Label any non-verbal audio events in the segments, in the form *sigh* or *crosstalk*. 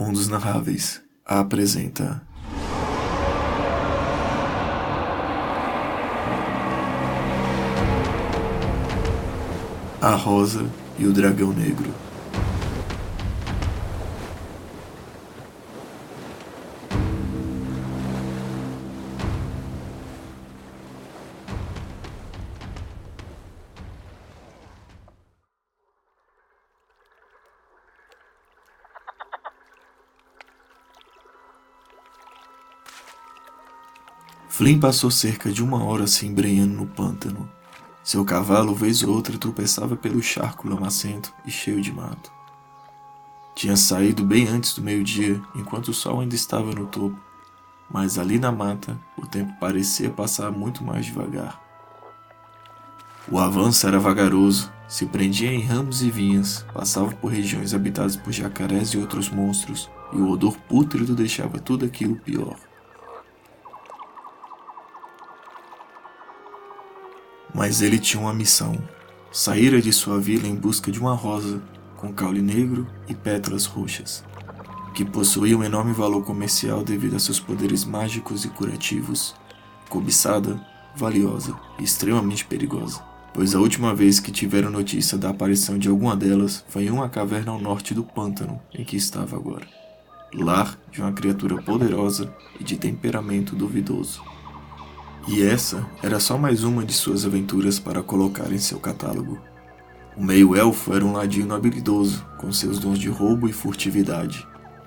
Mundos Narráveis apresenta A Rosa e o Dragão Negro. Flynn passou cerca de uma hora se embrenhando no pântano. Seu cavalo, vez ou outra, tropeçava pelo charco lamacento e cheio de mato. Tinha saído bem antes do meio-dia, enquanto o sol ainda estava no topo, mas ali na mata o tempo parecia passar muito mais devagar. O avanço era vagaroso, se prendia em ramos e vinhas, passava por regiões habitadas por jacarés e outros monstros, e o odor pútrido deixava tudo aquilo pior. Mas ele tinha uma missão. Saíra de sua vila em busca de uma rosa com caule negro e pétalas roxas, que possuía um enorme valor comercial devido a seus poderes mágicos e curativos. Cobiçada, valiosa e extremamente perigosa, pois a última vez que tiveram notícia da aparição de alguma delas foi em uma caverna ao norte do pântano em que estava agora. Lar de uma criatura poderosa e de temperamento duvidoso. E essa era só mais uma de suas aventuras para colocar em seu catálogo. O meio-elfo era um ladino habilidoso, com seus dons de roubo e furtividade,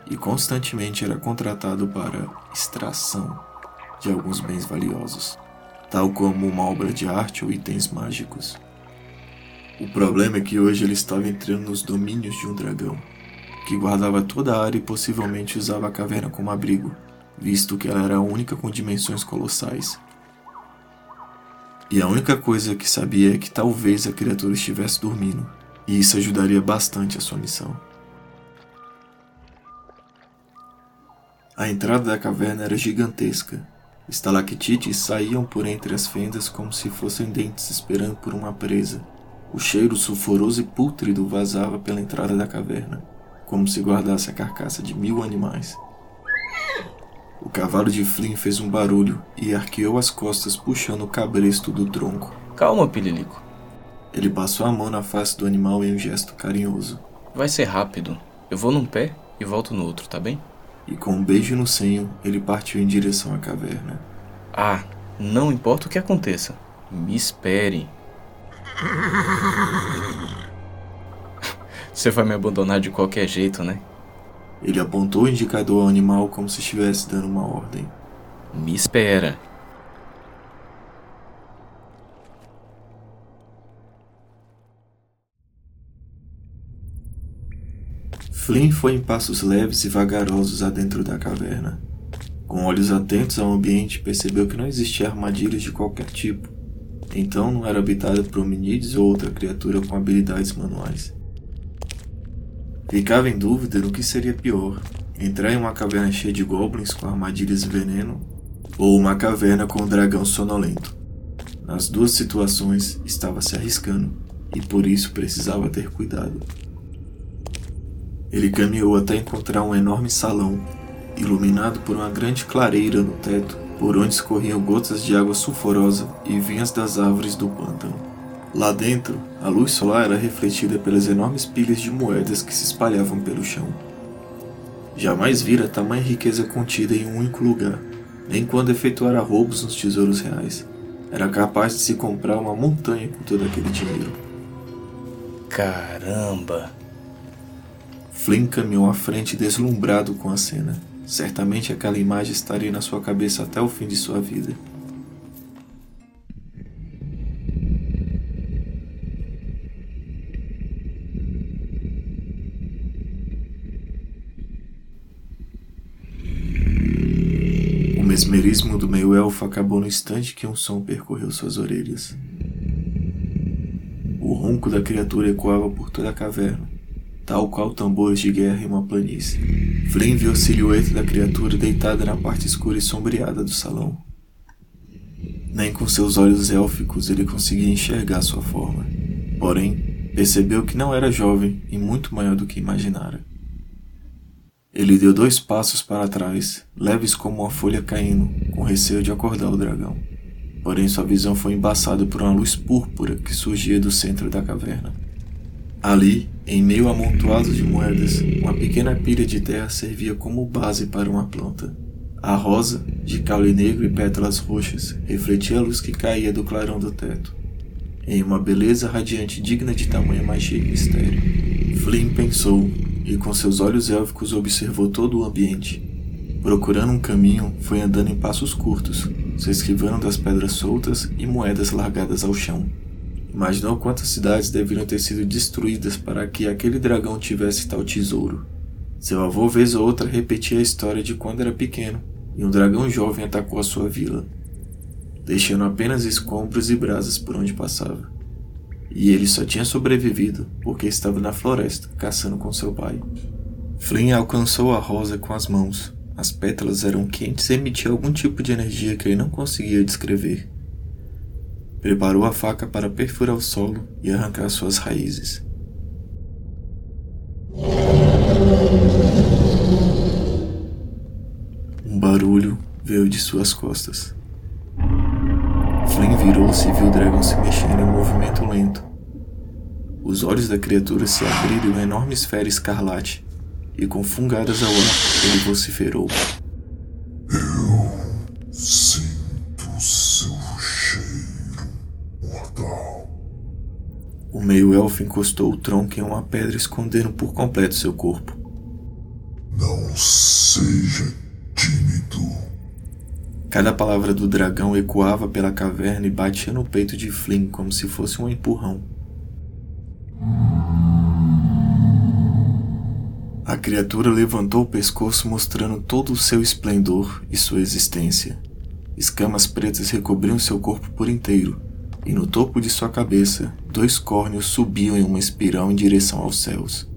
e constantemente era contratado para extração de alguns bens valiosos, tal como uma obra de arte ou itens mágicos. O problema é que hoje ele estava entrando nos domínios de um dragão, que guardava toda a área e possivelmente usava a caverna como abrigo, visto que ela era a única com dimensões colossais e a única coisa que sabia é que talvez a criatura estivesse dormindo, e isso ajudaria bastante a sua missão. A entrada da caverna era gigantesca. Estalactites saíam por entre as fendas como se fossem dentes esperando por uma presa. O cheiro sulfuroso e pútrido vazava pela entrada da caverna, como se guardasse a carcaça de mil animais. O cavalo de Flynn fez um barulho e arqueou as costas puxando o cabresto do tronco. Calma, Pililico. Ele passou a mão na face do animal em um gesto carinhoso. Vai ser rápido. Eu vou num pé e volto no outro, tá bem? E com um beijo no senho, ele partiu em direção à caverna. Ah, não importa o que aconteça. Me espere. *laughs* Você vai me abandonar de qualquer jeito, né? Ele apontou o indicador ao animal como se estivesse dando uma ordem. Me espera. Flynn foi em passos leves e vagarosos adentro da caverna. Com olhos atentos ao ambiente, percebeu que não existia armadilhas de qualquer tipo. Então não era habitada por hominídeos ou outra criatura com habilidades manuais. Ficava em dúvida no que seria pior: entrar em uma caverna cheia de goblins com armadilhas e veneno, ou uma caverna com um dragão sonolento. Nas duas situações, estava se arriscando e por isso precisava ter cuidado. Ele caminhou até encontrar um enorme salão, iluminado por uma grande clareira no teto, por onde escorriam gotas de água sulfurosa e vinhas das árvores do pântano. Lá dentro, a luz solar era refletida pelas enormes pilhas de moedas que se espalhavam pelo chão. Jamais vira tamanha riqueza contida em um único lugar, nem quando efetuara roubos nos tesouros reais. Era capaz de se comprar uma montanha com todo aquele dinheiro. Caramba! Flynn caminhou à frente deslumbrado com a cena. Certamente aquela imagem estaria na sua cabeça até o fim de sua vida. Mesmerismo do meio-elfo acabou no instante que um som percorreu suas orelhas. O ronco da criatura ecoava por toda a caverna, tal qual tambores de guerra em uma planície. Flynn viu a silhueta da criatura deitada na parte escura e sombreada do salão. Nem com seus olhos élficos ele conseguia enxergar sua forma. Porém, percebeu que não era jovem e muito maior do que imaginara. Ele deu dois passos para trás, leves como uma folha caindo, com receio de acordar o dragão. Porém, sua visão foi embaçada por uma luz púrpura que surgia do centro da caverna. Ali, em meio a amontoados de moedas, uma pequena pilha de terra servia como base para uma planta. A rosa, de caule negro e pétalas roxas, refletia a luz que caía do clarão do teto, em uma beleza radiante digna de tamanha magia e mistério. Flynn pensou, e com seus olhos élficos observou todo o ambiente. Procurando um caminho, foi andando em passos curtos, se esquivando das pedras soltas e moedas largadas ao chão. Imaginou quantas cidades deveriam ter sido destruídas para que aquele dragão tivesse tal tesouro. Seu avô, vez ou outra, repetia a história de quando era pequeno e um dragão jovem atacou a sua vila, deixando apenas escombros e brasas por onde passava. E ele só tinha sobrevivido porque estava na floresta caçando com seu pai. Flynn alcançou a rosa com as mãos. As pétalas eram quentes e emitiam algum tipo de energia que ele não conseguia descrever. Preparou a faca para perfurar o solo e arrancar suas raízes. barulho veio de suas costas. Virou-se e viu o dragão se mexendo em um movimento lento. Os olhos da criatura se abriram em uma enorme esfera escarlate, e com fungadas ao ar, ele vociferou. Eu sinto seu cheiro mortal. O meio-elfo encostou o tronco em uma pedra, escondendo por completo seu corpo. Não seja. Cada palavra do dragão ecoava pela caverna e batia no peito de Flynn como se fosse um empurrão. A criatura levantou o pescoço mostrando todo o seu esplendor e sua existência. Escamas pretas recobriam seu corpo por inteiro, e no topo de sua cabeça, dois córneos subiam em uma espiral em direção aos céus.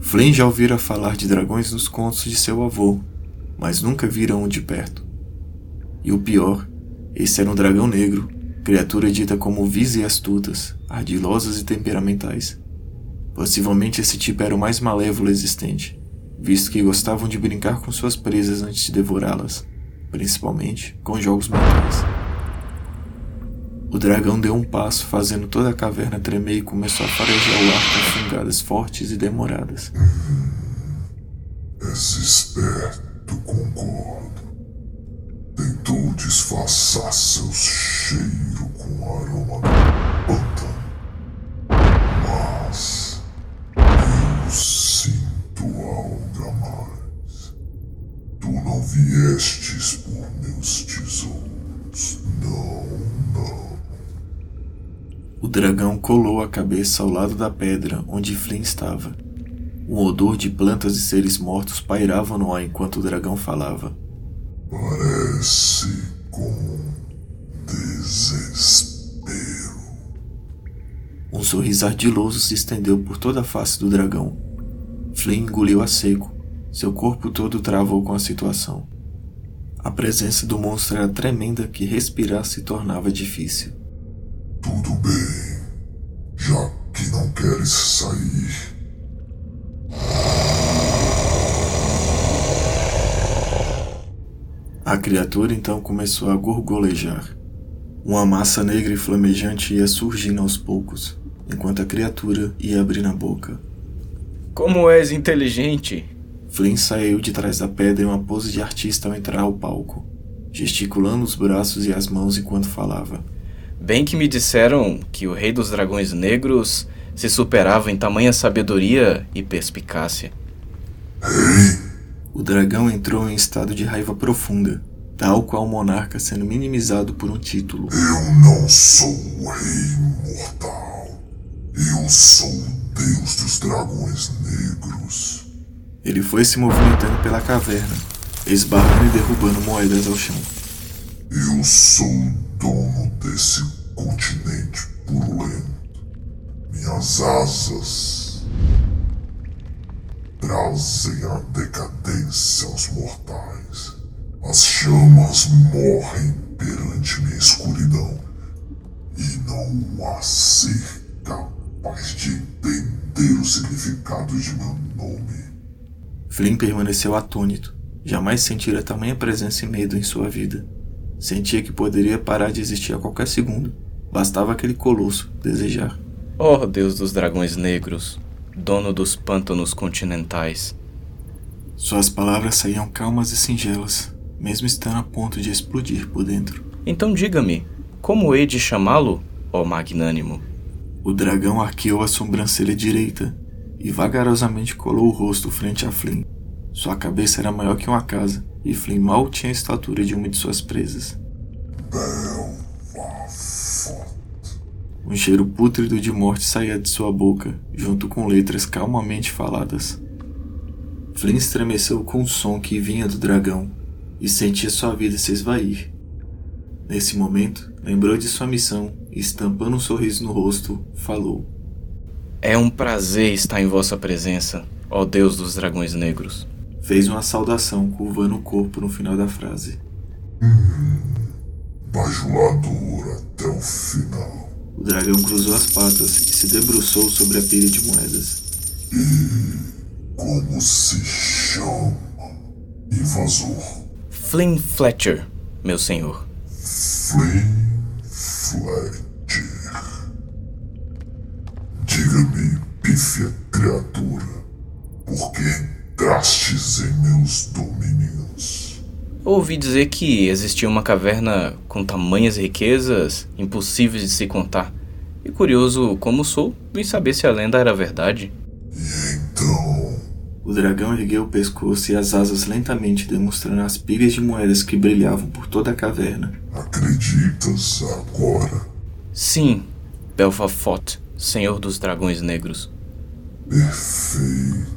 Flynn já ouvira falar de dragões nos contos de seu avô, mas nunca vira um de perto. E o pior, esse era um dragão negro, criatura dita como vis e astutas, ardilosas e temperamentais. Possivelmente esse tipo era o mais malévolo existente, visto que gostavam de brincar com suas presas antes de devorá-las, principalmente com jogos mentais. O dragão deu um passo, fazendo toda a caverna tremer e começou a farejar o ar com fungadas fortes e demoradas. És esperto, concordo. Tentou disfarçar seu cheiro com o aroma do pântano. Mas eu sinto algo a mais. Tu não viestes por meus tesouros. Não, não. O dragão colou a cabeça ao lado da pedra onde Flynn estava. Um odor de plantas e seres mortos pairava no ar enquanto o dragão falava. Parece com desespero. Um sorriso ardiloso se estendeu por toda a face do dragão. Flynn engoliu a seco. Seu corpo todo travou com a situação. A presença do monstro era tremenda que respirar se tornava difícil. Tudo bem, já que não queres sair. A criatura então começou a gorgolejar. Uma massa negra e flamejante ia surgindo aos poucos, enquanto a criatura ia abrindo a boca. Como és inteligente! Flynn saiu de trás da pedra em uma pose de artista ao entrar ao palco, gesticulando os braços e as mãos enquanto falava. Bem que me disseram que o Rei dos Dragões Negros se superava em tamanha sabedoria e perspicácia. O dragão entrou em estado de raiva profunda, tal qual o monarca sendo minimizado por um título. eu não sou o rei mortal. Eu sou o deus dos dragões negros. Ele foi se movimentando pela caverna, esbarrando e derrubando moedas ao chão. Eu sou o dono desse continente purulento. Minhas asas trazem a decadência aos mortais. As chamas morrem perante minha escuridão. E não há ser capaz de entender verdadeiro significado de meu nome. Flynn permaneceu atônito. Jamais sentira tamanha presença e medo em sua vida. Sentia que poderia parar de existir a qualquer segundo. Bastava aquele colosso desejar. Oh, Deus dos dragões negros, dono dos pântanos continentais. Suas palavras saíam calmas e singelas, mesmo estando a ponto de explodir por dentro. Então diga-me, como hei de chamá-lo, ó magnânimo? O dragão arqueou a sobrancelha direita e vagarosamente colou o rosto frente a Flynn. Sua cabeça era maior que uma casa e Flynn mal tinha a estatura de uma de suas presas. Um cheiro pútrido de morte saía de sua boca, junto com letras calmamente faladas. Flynn estremeceu com o som que vinha do dragão e sentia sua vida se esvair. Nesse momento, lembrou de sua missão e, estampando um sorriso no rosto, falou: É um prazer estar em vossa presença, ó Deus dos dragões negros. Fez uma saudação, curvando o corpo no final da frase. Hum, bajulador até o final. O dragão cruzou as patas e se debruçou sobre a pilha de moedas. E como se chama? Invasor. Flynn Fletcher, meu senhor. Flynn Fletcher. Diga-me, pífia criatura, por que entrastes em meus domínios? Ouvi dizer que existia uma caverna com tamanhas riquezas impossíveis de se contar. E curioso como sou, vim saber se a lenda era verdade. E então. O dragão ergueu o pescoço e as asas lentamente, demonstrando as pilhas de moedas que brilhavam por toda a caverna. Acreditas agora? Sim, Belfafot, Senhor dos Dragões Negros. Perfeito.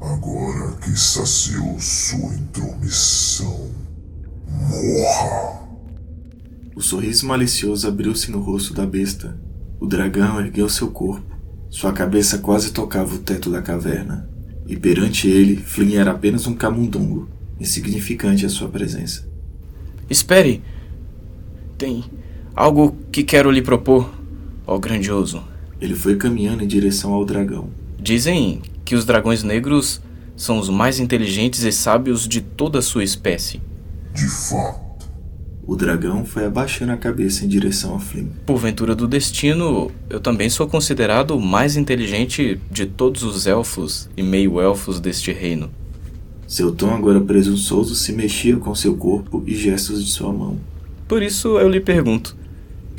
Agora que saciou sua intromissão, morra! O sorriso malicioso abriu-se no rosto da besta. O dragão ergueu seu corpo. Sua cabeça quase tocava o teto da caverna. E perante ele, Flynn era apenas um camundongo, insignificante à sua presença. Espere! Tem algo que quero lhe propor, ó grandioso. Ele foi caminhando em direção ao dragão. Dizem que os dragões negros são os mais inteligentes e sábios de toda a sua espécie. De fato. O dragão foi abaixando a cabeça em direção a Flynn. Por ventura do destino, eu também sou considerado o mais inteligente de todos os elfos e meio-elfos deste reino. Seu tom agora presunçoso se mexia com seu corpo e gestos de sua mão. Por isso eu lhe pergunto: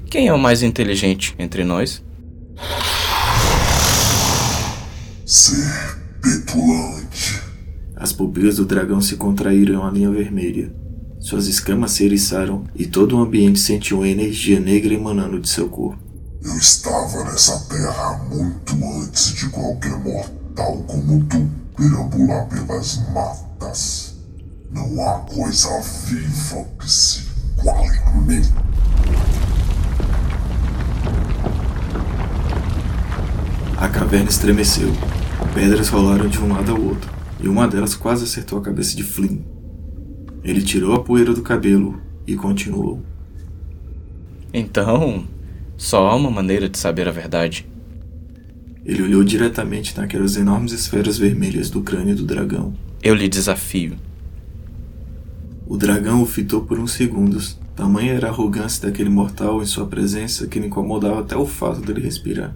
quem é o mais inteligente entre nós? Ser petulante. As pupilas do dragão se contraíram à linha vermelha. Suas escamas se eriçaram e todo o ambiente sentiu uma energia negra emanando de seu corpo. Eu estava nessa terra muito antes de qualquer mortal como tu perambular pelas matas. Não há coisa viva que se iguale a mim. A caverna estremeceu. Pedras rolaram de um lado ao outro, e uma delas quase acertou a cabeça de Flynn. Ele tirou a poeira do cabelo e continuou. Então, só há uma maneira de saber a verdade. Ele olhou diretamente naquelas enormes esferas vermelhas do crânio do dragão. Eu lhe desafio. O dragão o fitou por uns segundos. Tamanha era a arrogância daquele mortal em sua presença que lhe incomodava até o fato dele respirar.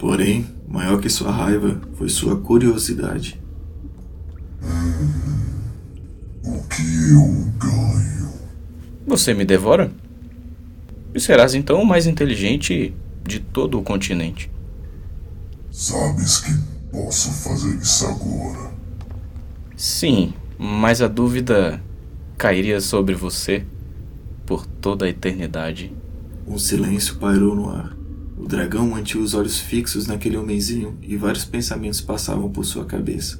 Porém, maior que sua raiva foi sua curiosidade. Hum, o que eu ganho? Você me devora? E serás então o mais inteligente de todo o continente. Sabes que posso fazer isso agora. Sim, mas a dúvida cairia sobre você por toda a eternidade. Um silêncio pairou no ar. O dragão mantinha os olhos fixos naquele homenzinho e vários pensamentos passavam por sua cabeça.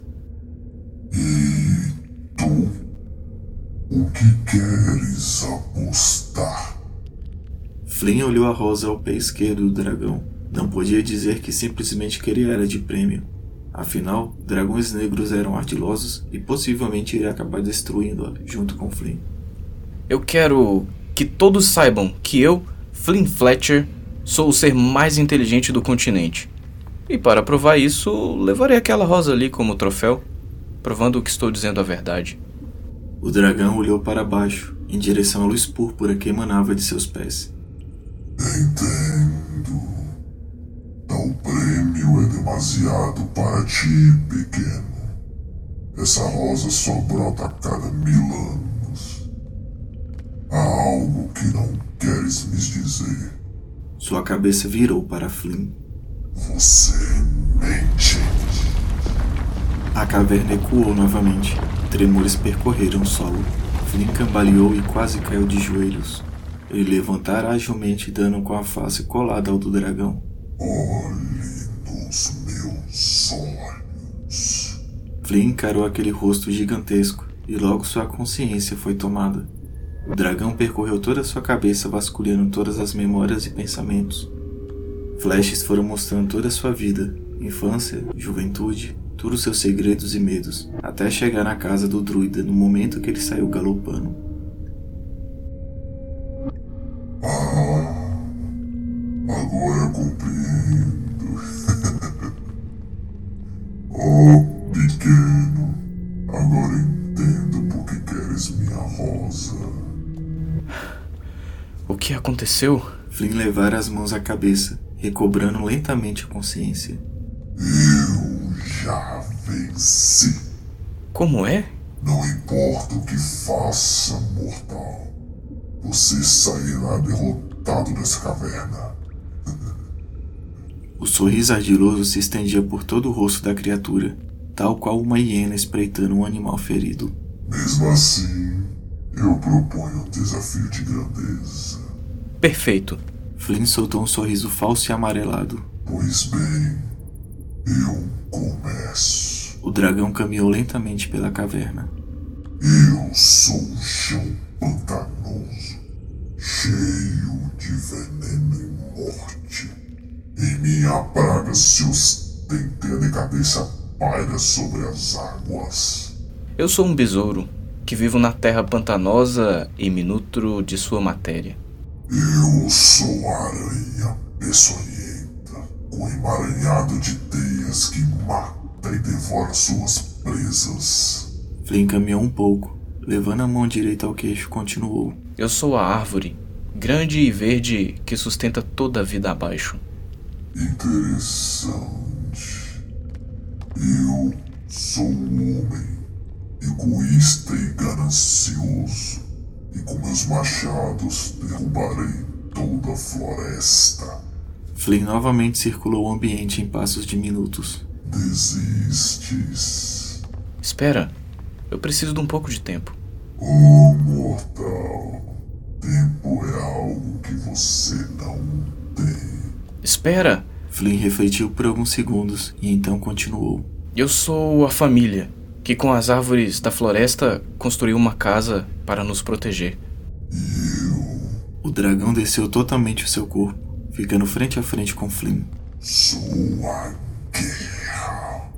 E tu? O que queres apostar? Flynn olhou a rosa ao pé esquerdo do dragão. Não podia dizer que simplesmente queria ela de prêmio. Afinal, dragões negros eram ardilosos e possivelmente iria acabar destruindo-a junto com Flynn. Eu quero que todos saibam que eu, Flynn Fletcher, Sou o ser mais inteligente do continente. E para provar isso, levarei aquela rosa ali como troféu, provando que estou dizendo a verdade. O dragão olhou para baixo, em direção à luz púrpura que emanava de seus pés. Entendo. Tal prêmio é demasiado para ti, pequeno. Essa rosa só brota a cada mil anos. Há algo que não queres me dizer. Sua cabeça virou para Flynn. Você mente. A caverna ecoou novamente. Tremores percorreram o solo. Flynn cambaleou e quase caiu de joelhos. Ele levantara agilmente, dando com a face colada ao do dragão. Olhe nos meus olhos. Flynn encarou aquele rosto gigantesco e logo sua consciência foi tomada. O dragão percorreu toda a sua cabeça, vasculhando todas as memórias e pensamentos. Flashes foram mostrando toda a sua vida, infância, juventude, todos os seus segredos e medos, até chegar na casa do druida no momento que ele saiu galopando. Aconteceu? Flynn levara as mãos à cabeça, recobrando lentamente a consciência. Eu já venci. Como é? Não importa o que faça, mortal. Você sairá derrotado dessa caverna. O sorriso ardiloso se estendia por todo o rosto da criatura, tal qual uma hiena espreitando um animal ferido. Mesmo assim, eu proponho um desafio de grandeza. Perfeito. Flynn soltou um sorriso falso e amarelado. Pois bem, eu começo. O dragão caminhou lentamente pela caverna. Eu sou um chão pantanoso, cheio de veneno e morte. Em minha praga se ostenta e a decadência paira sobre as águas. Eu sou um besouro que vivo na terra pantanosa e me nutro de sua matéria. Eu sou a aranha peçonhenta, com emaranhado de teias que mata e devora suas presas. Flynn caminhou um pouco, levando a mão direita ao queixo, continuou. Eu sou a árvore, grande e verde que sustenta toda a vida abaixo. Interessante. Eu sou um homem, egoísta e ganancioso, e com meus machados derrubarei toda a floresta. Flynn novamente circulou o ambiente em passos diminutos. Desistes. Espera, eu preciso de um pouco de tempo. Oh, mortal. Tempo é algo que você não tem. Espera! Flynn refletiu por alguns segundos e então continuou. Eu sou a família que, com as árvores da floresta, construiu uma casa para nos proteger. O dragão desceu totalmente o seu corpo, ficando frente a frente com Flynn. Sua guerra,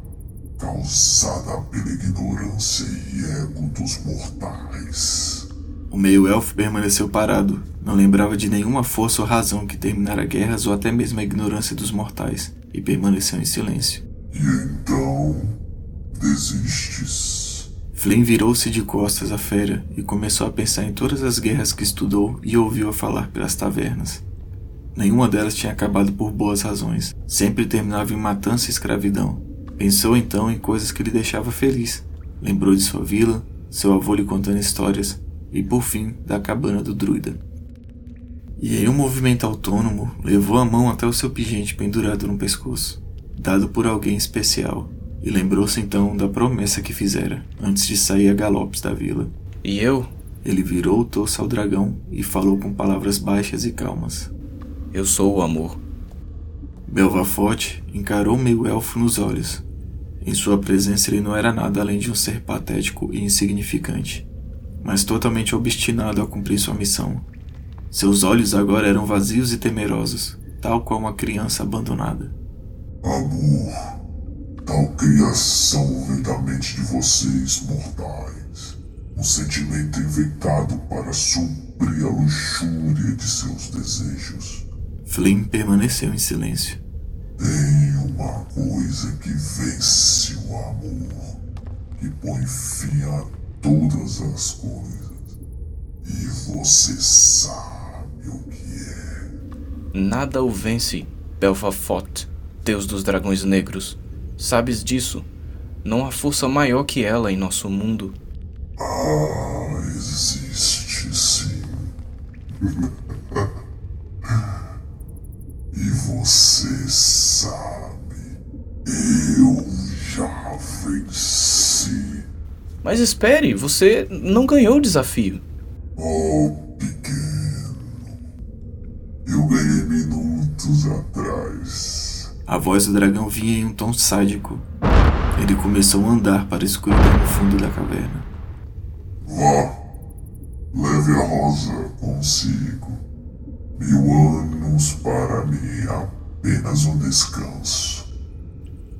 causada pela ignorância e ego dos mortais. O meio-elfo permaneceu parado, não lembrava de nenhuma força ou razão que terminara guerras ou até mesmo a ignorância dos mortais, e permaneceu em silêncio. E então, desistes. Flynn virou-se de costas à fera e começou a pensar em todas as guerras que estudou e ouviu a falar pelas tavernas. Nenhuma delas tinha acabado por boas razões, sempre terminava em matança e escravidão. Pensou então em coisas que lhe deixava feliz. Lembrou de sua vila, seu avô lhe contando histórias, e por fim da cabana do druida. E em um movimento autônomo, levou a mão até o seu pingente pendurado no pescoço, dado por alguém especial, e lembrou-se então da promessa que fizera antes de sair a galopes da vila. E eu? Ele virou o torso ao dragão e falou com palavras baixas e calmas. Eu sou o amor. Belvaforte encarou o meio-elfo nos olhos. Em sua presença ele não era nada além de um ser patético e insignificante mas totalmente obstinado a cumprir sua missão. Seus olhos agora eram vazios e temerosos, tal qual uma criança abandonada. Amor, tal criação vem da mente de vocês, mortais. Um sentimento inventado para suprir a luxúria de seus desejos. Flynn permaneceu em silêncio. Tenho uma coisa que vence o amor, que põe fim a todas as coisas. E você sabe o que é. Nada o vence, Belfafot, deus dos dragões negros. Sabes disso? Não há força maior que ela em nosso mundo. Ah, existe sim. *laughs* e você sabe, eu já venci. Mas espere, você não ganhou o desafio. Oh, A voz do dragão vinha em um tom sádico. Ele começou a andar para a escuridão no fundo da caverna. Vá, leve a rosa consigo. Mil anos para mim apenas um descanso.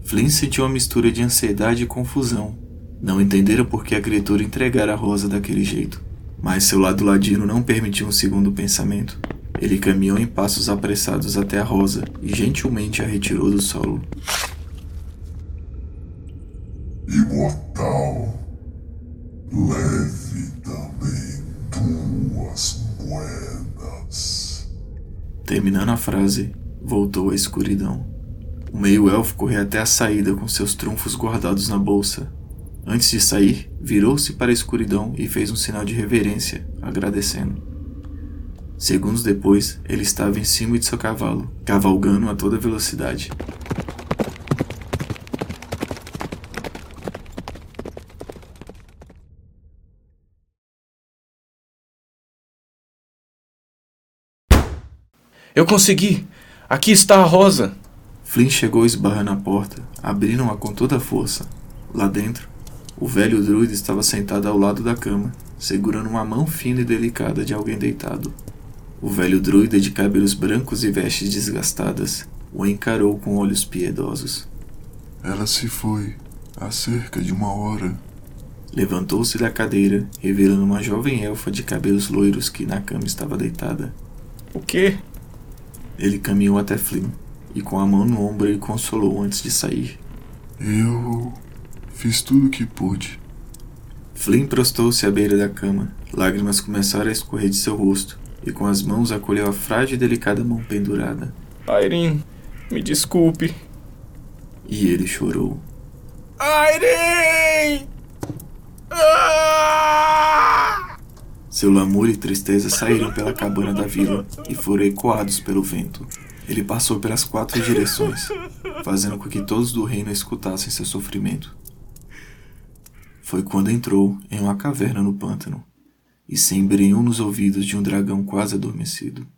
Flynn sentiu uma mistura de ansiedade e confusão. Não entendera por que a criatura entregara a rosa daquele jeito. Mas seu lado ladino não permitiu um segundo pensamento. Ele caminhou em passos apressados até a rosa e gentilmente a retirou do solo. Imortal, leve também duas moedas. Terminando a frase, voltou à escuridão. O meio-elfo correu até a saída com seus trunfos guardados na bolsa. Antes de sair, virou-se para a escuridão e fez um sinal de reverência, agradecendo. Segundos depois, ele estava em cima de seu cavalo, cavalgando a toda velocidade. Eu consegui! Aqui está a rosa! Flynn chegou esbarrando na porta, abriram-a com toda a força. Lá dentro, o velho druida estava sentado ao lado da cama, segurando uma mão fina e delicada de alguém deitado. O velho druida de cabelos brancos e vestes desgastadas o encarou com olhos piedosos. Ela se foi há cerca de uma hora. Levantou-se da cadeira, revelando uma jovem elfa de cabelos loiros que na cama estava deitada. O quê? Ele caminhou até Flynn e, com a mão no ombro, ele consolou antes de sair. Eu fiz tudo o que pude. Flynn prostou-se à beira da cama. Lágrimas começaram a escorrer de seu rosto e, com as mãos, acolheu a frágil e delicada mão pendurada. Irene, me desculpe. E ele chorou. Irene! Ah! Seu lamúrio e tristeza saíram pela cabana da vila e foram ecoados pelo vento. Ele passou pelas quatro direções, fazendo com que todos do reino escutassem seu sofrimento. Foi quando entrou em uma caverna no pântano e se embrenhou nos ouvidos de um dragão quase adormecido.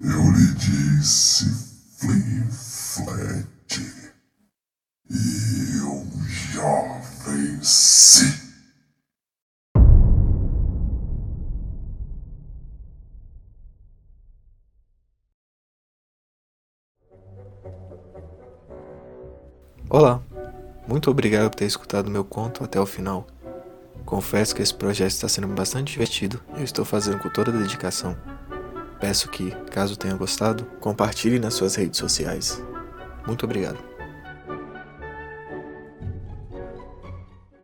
Eu lhe disse, Flynn Flat. E eu já venci. Olá, muito obrigado por ter escutado meu conto até o final. Confesso que esse projeto está sendo bastante divertido e eu estou fazendo com toda a dedicação. Peço que, caso tenha gostado, compartilhe nas suas redes sociais. Muito obrigado.